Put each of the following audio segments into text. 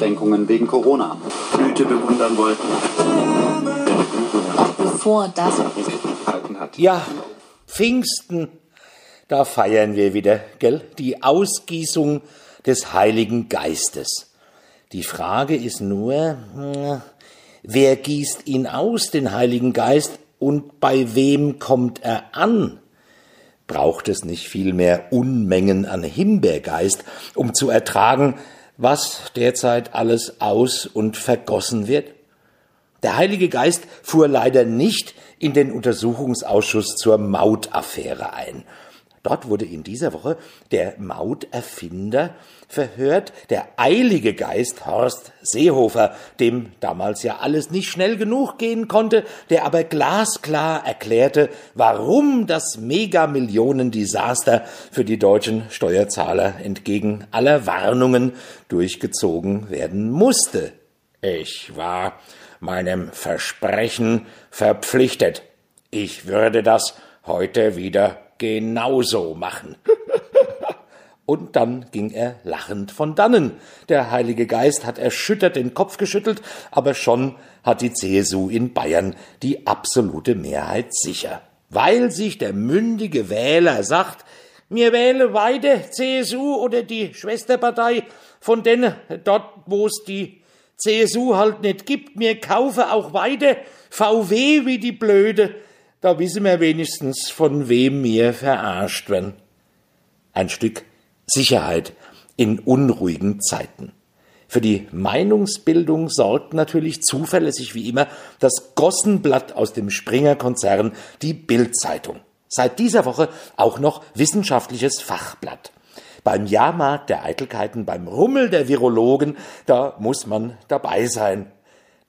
Einschränkungen wegen Corona. Blüte bewundern wollten. Bevor das hat. Ja, Pfingsten, da feiern wir wieder, gell? Die Ausgießung des Heiligen Geistes. Die Frage ist nur, hm, wer gießt ihn aus, den Heiligen Geist, und bei wem kommt er an? Braucht es nicht vielmehr Unmengen an Himbeergeist, um zu ertragen, was derzeit alles aus und vergossen wird? Der Heilige Geist fuhr leider nicht in den Untersuchungsausschuss zur Mautaffäre ein. Dort wurde in dieser Woche der Mauterfinder verhört, der eilige Geist Horst Seehofer, dem damals ja alles nicht schnell genug gehen konnte, der aber glasklar erklärte, warum das Megamillionendesaster für die deutschen Steuerzahler entgegen aller Warnungen durchgezogen werden musste. Ich war meinem Versprechen verpflichtet. Ich würde das heute wieder genauso machen. Und dann ging er lachend von dannen. Der Heilige Geist hat erschüttert den Kopf geschüttelt, aber schon hat die CSU in Bayern die absolute Mehrheit sicher. Weil sich der mündige Wähler sagt, mir wähle weiter CSU oder die Schwesterpartei von denen dort, wo es die CSU halt nicht gibt, mir kaufe auch weiter VW wie die Blöde, da wissen wir wenigstens, von wem wir verarscht werden. Ein Stück Sicherheit in unruhigen Zeiten. Für die Meinungsbildung sorgt natürlich zuverlässig wie immer das Gossenblatt aus dem Springer-Konzern, die Bildzeitung. Seit dieser Woche auch noch wissenschaftliches Fachblatt. Beim Jahrmarkt der Eitelkeiten, beim Rummel der Virologen, da muss man dabei sein.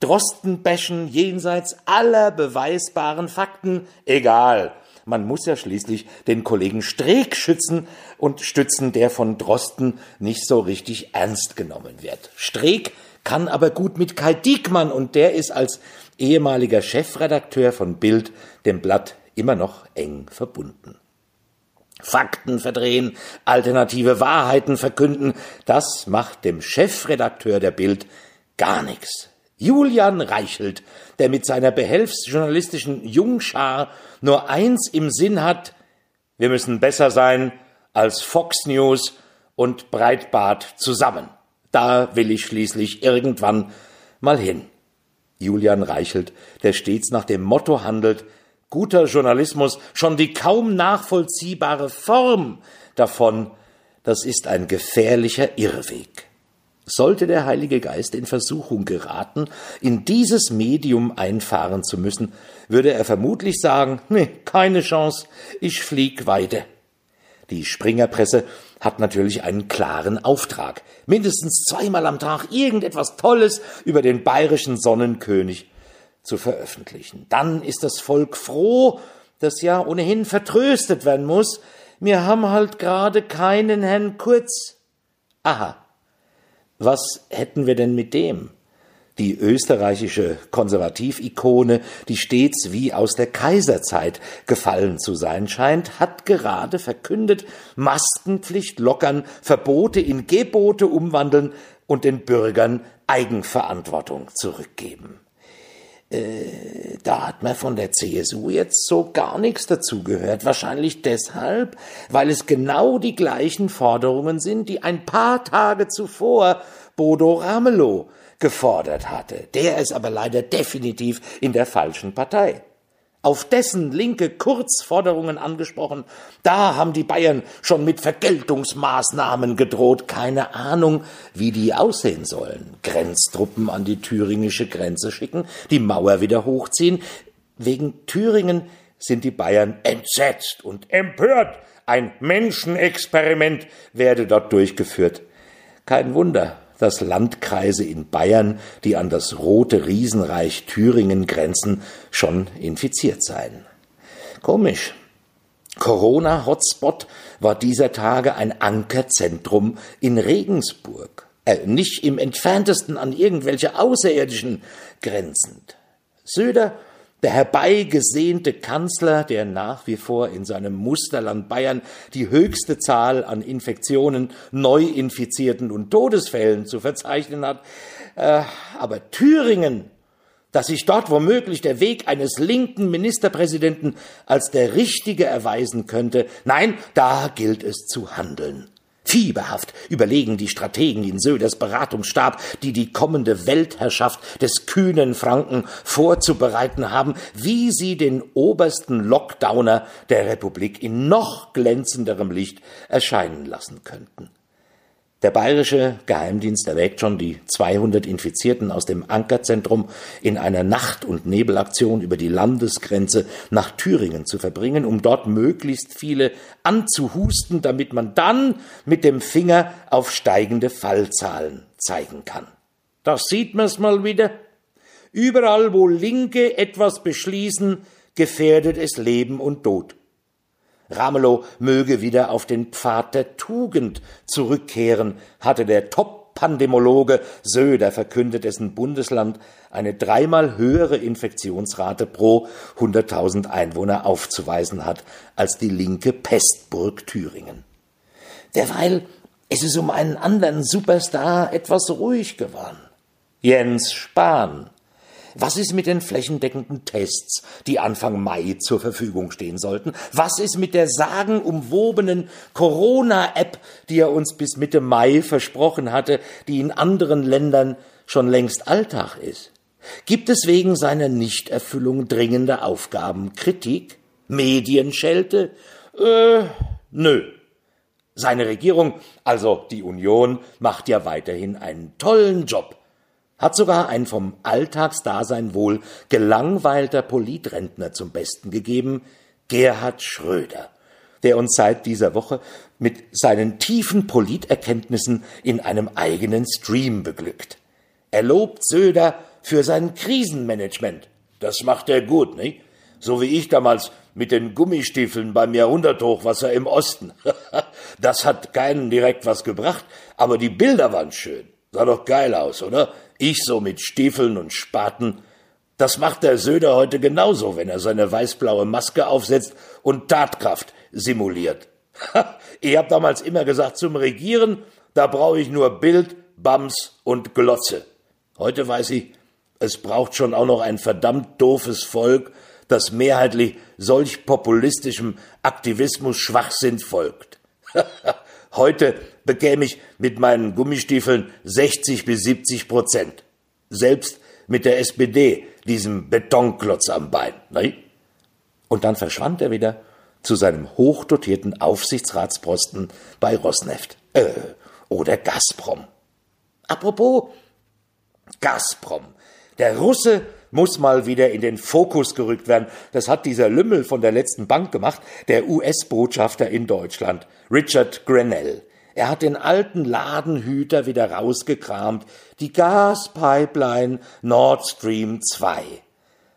Drostenbäschen jenseits aller beweisbaren Fakten, egal. Man muss ja schließlich den Kollegen Streeck schützen und stützen, der von Drosten nicht so richtig ernst genommen wird. Streeck kann aber gut mit Kai Diekmann und der ist als ehemaliger Chefredakteur von Bild dem Blatt immer noch eng verbunden. Fakten verdrehen, alternative Wahrheiten verkünden, das macht dem Chefredakteur der Bild gar nichts. Julian Reichelt, der mit seiner behelfsjournalistischen Jungschar nur eins im Sinn hat, wir müssen besser sein als Fox News und Breitbart zusammen. Da will ich schließlich irgendwann mal hin. Julian Reichelt, der stets nach dem Motto handelt, guter Journalismus, schon die kaum nachvollziehbare Form davon, das ist ein gefährlicher Irrweg. Sollte der Heilige Geist in Versuchung geraten, in dieses Medium einfahren zu müssen, würde er vermutlich sagen, nee, keine Chance, ich flieg weiter. Die Springerpresse hat natürlich einen klaren Auftrag, mindestens zweimal am Tag irgendetwas Tolles über den bayerischen Sonnenkönig zu veröffentlichen. Dann ist das Volk froh, das ja ohnehin vertröstet werden muss. Wir haben halt gerade keinen Herrn Kurz. Aha, was hätten wir denn mit dem? Die österreichische Konservativikone, die stets wie aus der Kaiserzeit gefallen zu sein scheint, hat gerade verkündet, Maskenpflicht lockern, Verbote in Gebote umwandeln und den Bürgern Eigenverantwortung zurückgeben. Äh, da hat man von der CSU jetzt so gar nichts dazu gehört. Wahrscheinlich deshalb, weil es genau die gleichen Forderungen sind, die ein paar Tage zuvor Bodo Ramelow gefordert hatte. Der ist aber leider definitiv in der falschen Partei auf dessen linke Kurzforderungen angesprochen. Da haben die Bayern schon mit Vergeltungsmaßnahmen gedroht. Keine Ahnung, wie die aussehen sollen. Grenztruppen an die thüringische Grenze schicken, die Mauer wieder hochziehen. Wegen Thüringen sind die Bayern entsetzt und empört. Ein Menschenexperiment werde dort durchgeführt. Kein Wunder, dass Landkreise in Bayern, die an das rote Riesenreich Thüringen grenzen, schon infiziert seien. Komisch. Corona-Hotspot war dieser Tage ein Ankerzentrum in Regensburg, äh, nicht im entferntesten an irgendwelche Außerirdischen grenzend. Söder Der herbeigesehnte Kanzler, der nach wie vor in seinem Musterland Bayern die höchste Zahl an Infektionen, Neuinfizierten und Todesfällen zu verzeichnen hat. Äh, aber Thüringen, dass sich dort womöglich der Weg eines linken Ministerpräsidenten als der richtige erweisen könnte, nein, da gilt es zu handeln. Fieberhaft überlegen die Strategen in Söders Beratungsstab, die die kommende Weltherrschaft des kühnen Franken vorzubereiten haben, wie sie den obersten Lockdowner der Republik in noch glänzenderem Licht erscheinen lassen könnten. Der bayerische Geheimdienst erwägt schon, die 200 Infizierten aus dem Ankerzentrum in einer Nacht- und Nebelaktion über die Landesgrenze nach Thüringen zu verbringen, um dort möglichst viele anzuhusten, damit man dann mit dem Finger auf steigende Fallzahlen zeigen kann. Da sieht man's mal wieder. Überall, wo Linke etwas beschließen, gefährdet es Leben und Tod. Ramelow möge wieder auf den Pfad der Tugend zurückkehren, hatte der Top-Pandemologe Söder verkündet, dessen Bundesland eine dreimal höhere Infektionsrate pro 100.000 Einwohner aufzuweisen hat als die linke Pestburg Thüringen. Derweil ist es um einen anderen Superstar etwas ruhig geworden. Jens Spahn was ist mit den flächendeckenden Tests, die Anfang Mai zur Verfügung stehen sollten? Was ist mit der sagenumwobenen Corona-App, die er uns bis Mitte Mai versprochen hatte, die in anderen Ländern schon längst Alltag ist? Gibt es wegen seiner Nichterfüllung dringender Aufgaben Kritik? Medienschelte? Äh, nö. Seine Regierung, also die Union, macht ja weiterhin einen tollen Job hat sogar ein vom Alltagsdasein wohl gelangweilter Politrentner zum Besten gegeben, Gerhard Schröder, der uns seit dieser Woche mit seinen tiefen Politerkenntnissen in einem eigenen Stream beglückt. Er lobt Söder für sein Krisenmanagement. Das macht er gut, nicht? So wie ich damals mit den Gummistiefeln beim Jahrhunderthochwasser im Osten. das hat keinen direkt was gebracht, aber die Bilder waren schön. Sah doch geil aus, oder? Ich so mit Stiefeln und Spaten. Das macht der Söder heute genauso, wenn er seine weißblaue Maske aufsetzt und Tatkraft simuliert. ich hab damals immer gesagt, zum Regieren, da brauche ich nur Bild, Bams und Glotze. Heute weiß ich, es braucht schon auch noch ein verdammt doofes Volk, das mehrheitlich solch populistischem Aktivismus Schwachsinn folgt. Heute bekäme ich mit meinen Gummistiefeln 60 bis 70 Prozent. Selbst mit der SPD, diesem Betonklotz am Bein. Ne? Und dann verschwand er wieder zu seinem hochdotierten Aufsichtsratsposten bei Rosneft äh, oder Gazprom. Apropos Gazprom. Der Russe muss mal wieder in den Fokus gerückt werden. Das hat dieser Lümmel von der letzten Bank gemacht, der US-Botschafter in Deutschland, Richard Grenell. Er hat den alten Ladenhüter wieder rausgekramt, die Gaspipeline Nord Stream 2.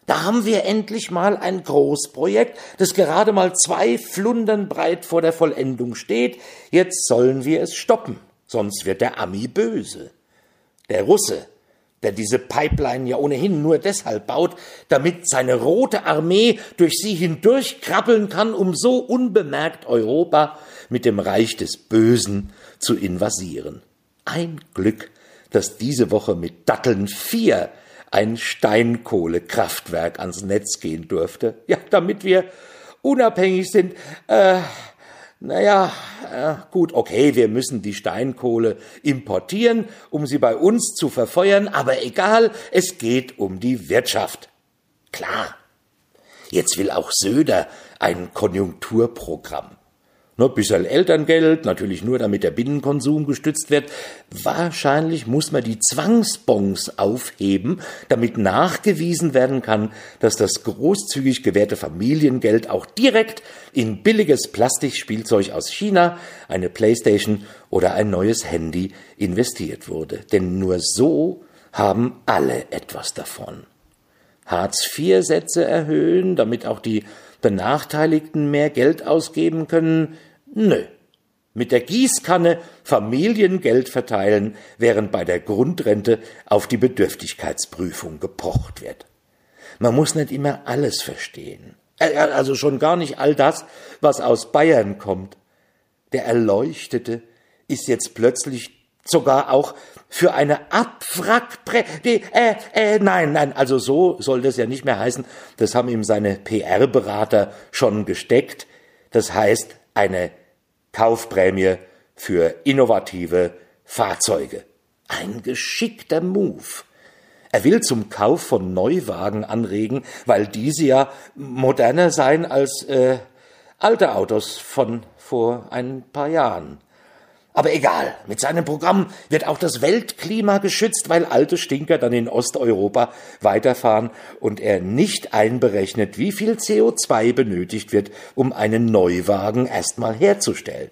Da haben wir endlich mal ein Großprojekt, das gerade mal zwei Flundern breit vor der Vollendung steht. Jetzt sollen wir es stoppen, sonst wird der Ami böse. Der Russe der diese Pipeline ja ohnehin nur deshalb baut, damit seine rote Armee durch sie hindurch krabbeln kann, um so unbemerkt Europa mit dem Reich des Bösen zu invasieren. Ein Glück, dass diese Woche mit Datteln vier ein Steinkohlekraftwerk ans Netz gehen durfte. Ja, damit wir unabhängig sind, äh, naja, äh, gut, okay, wir müssen die Steinkohle importieren, um sie bei uns zu verfeuern, aber egal, es geht um die Wirtschaft. Klar. Jetzt will auch Söder ein Konjunkturprogramm. Ne, bisschen Elterngeld, natürlich nur damit der Binnenkonsum gestützt wird. Wahrscheinlich muss man die Zwangsbons aufheben, damit nachgewiesen werden kann, dass das großzügig gewährte Familiengeld auch direkt in billiges Plastikspielzeug aus China, eine Playstation oder ein neues Handy investiert wurde. Denn nur so haben alle etwas davon. Hartz-IV-Sätze erhöhen, damit auch die Benachteiligten mehr Geld ausgeben können? Nö. Mit der Gießkanne Familiengeld verteilen, während bei der Grundrente auf die Bedürftigkeitsprüfung gepocht wird. Man muss nicht immer alles verstehen. Also schon gar nicht all das, was aus Bayern kommt. Der Erleuchtete ist jetzt plötzlich sogar auch für eine Abwrackprä... Äh, äh, nein, nein, also so soll das ja nicht mehr heißen. Das haben ihm seine PR-Berater schon gesteckt. Das heißt eine Kaufprämie für innovative Fahrzeuge. Ein geschickter Move. Er will zum Kauf von Neuwagen anregen, weil diese ja moderner seien als äh, alte Autos von vor ein paar Jahren. Aber egal, mit seinem Programm wird auch das Weltklima geschützt, weil alte Stinker dann in Osteuropa weiterfahren und er nicht einberechnet, wie viel CO2 benötigt wird, um einen Neuwagen erstmal herzustellen.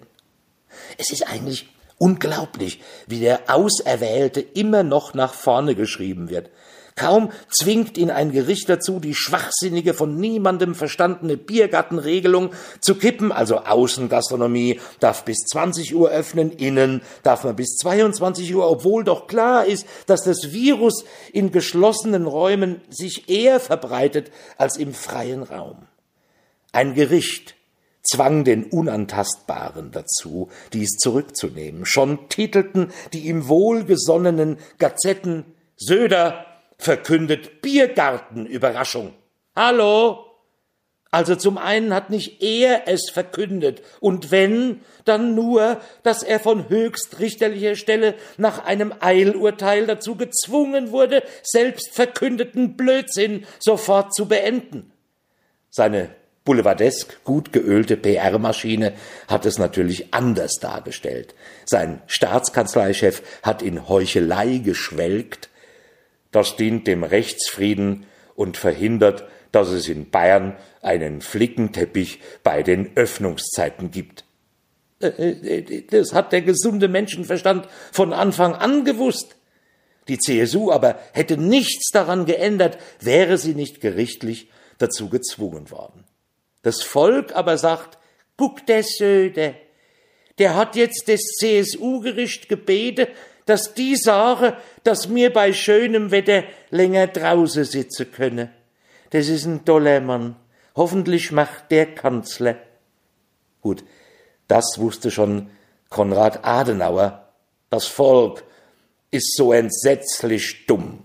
Es ist eigentlich unglaublich, wie der Auserwählte immer noch nach vorne geschrieben wird. Kaum zwingt ihn ein Gericht dazu, die schwachsinnige, von niemandem verstandene Biergartenregelung zu kippen, also Außengastronomie darf bis 20 Uhr öffnen, innen darf man bis 22 Uhr, obwohl doch klar ist, dass das Virus in geschlossenen Räumen sich eher verbreitet als im freien Raum. Ein Gericht zwang den Unantastbaren dazu, dies zurückzunehmen. Schon titelten die ihm wohlgesonnenen Gazetten Söder verkündet Biergartenüberraschung. Hallo? Also zum einen hat nicht er es verkündet, und wenn, dann nur, dass er von höchstrichterlicher Stelle nach einem Eilurteil dazu gezwungen wurde, selbst verkündeten Blödsinn sofort zu beenden. Seine boulevardesk gut geölte PR-Maschine hat es natürlich anders dargestellt. Sein Staatskanzleichef hat in Heuchelei geschwelgt, das dient dem Rechtsfrieden und verhindert, dass es in Bayern einen Flickenteppich bei den Öffnungszeiten gibt. Äh, äh, das hat der gesunde Menschenverstand von Anfang an gewusst. Die CSU aber hätte nichts daran geändert, wäre sie nicht gerichtlich dazu gezwungen worden. Das Volk aber sagt, guck der Söder, der hat jetzt das CSU-Gericht gebeten, dass die Sache, dass mir bei schönem Wetter länger draußen sitzen könne. Das ist ein toller Mann. Hoffentlich macht der Kanzler. Gut, das wusste schon Konrad Adenauer. Das Volk ist so entsetzlich dumm,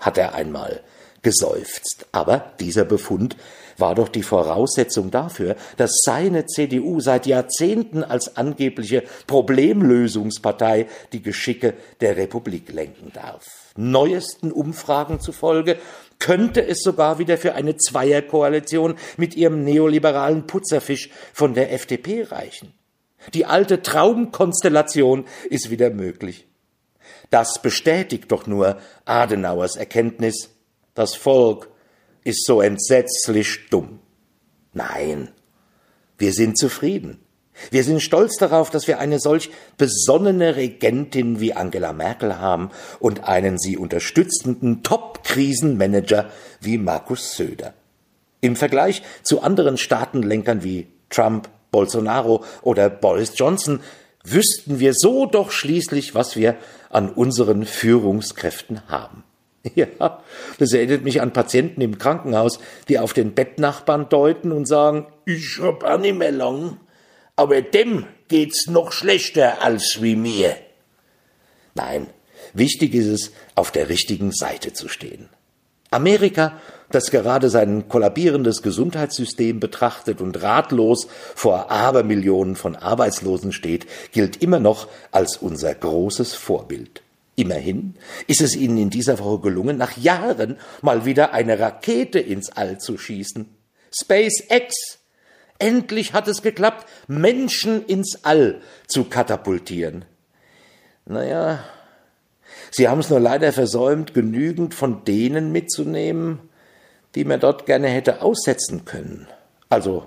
hat er einmal geseufzt. Aber dieser Befund war doch die Voraussetzung dafür, dass seine CDU seit Jahrzehnten als angebliche Problemlösungspartei die Geschicke der Republik lenken darf. Neuesten Umfragen zufolge könnte es sogar wieder für eine Zweierkoalition mit ihrem neoliberalen Putzerfisch von der FDP reichen. Die alte Traumkonstellation ist wieder möglich. Das bestätigt doch nur Adenauers Erkenntnis, das Volk ist so entsetzlich dumm. Nein, wir sind zufrieden. Wir sind stolz darauf, dass wir eine solch besonnene Regentin wie Angela Merkel haben und einen sie unterstützenden Top-Krisenmanager wie Markus Söder. Im Vergleich zu anderen Staatenlenkern wie Trump, Bolsonaro oder Boris Johnson wüssten wir so doch schließlich, was wir an unseren Führungskräften haben. Ja, das erinnert mich an Patienten im Krankenhaus, die auf den Bettnachbarn deuten und sagen, ich hab auch nicht mehr lang, aber dem geht's noch schlechter als wie mir. Nein, wichtig ist es, auf der richtigen Seite zu stehen. Amerika, das gerade sein kollabierendes Gesundheitssystem betrachtet und ratlos vor Abermillionen von Arbeitslosen steht, gilt immer noch als unser großes Vorbild. Immerhin ist es ihnen in dieser Woche gelungen, nach Jahren mal wieder eine Rakete ins All zu schießen. SpaceX. Endlich hat es geklappt, Menschen ins All zu katapultieren. Naja, sie haben es nur leider versäumt, genügend von denen mitzunehmen, die man dort gerne hätte aussetzen können. Also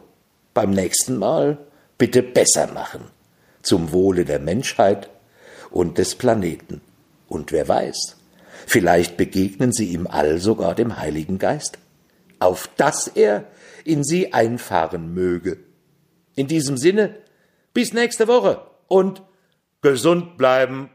beim nächsten Mal bitte besser machen. Zum Wohle der Menschheit und des Planeten. Und wer weiß, vielleicht begegnen sie im All sogar dem Heiligen Geist, auf dass er in sie einfahren möge. In diesem Sinne, bis nächste Woche und gesund bleiben.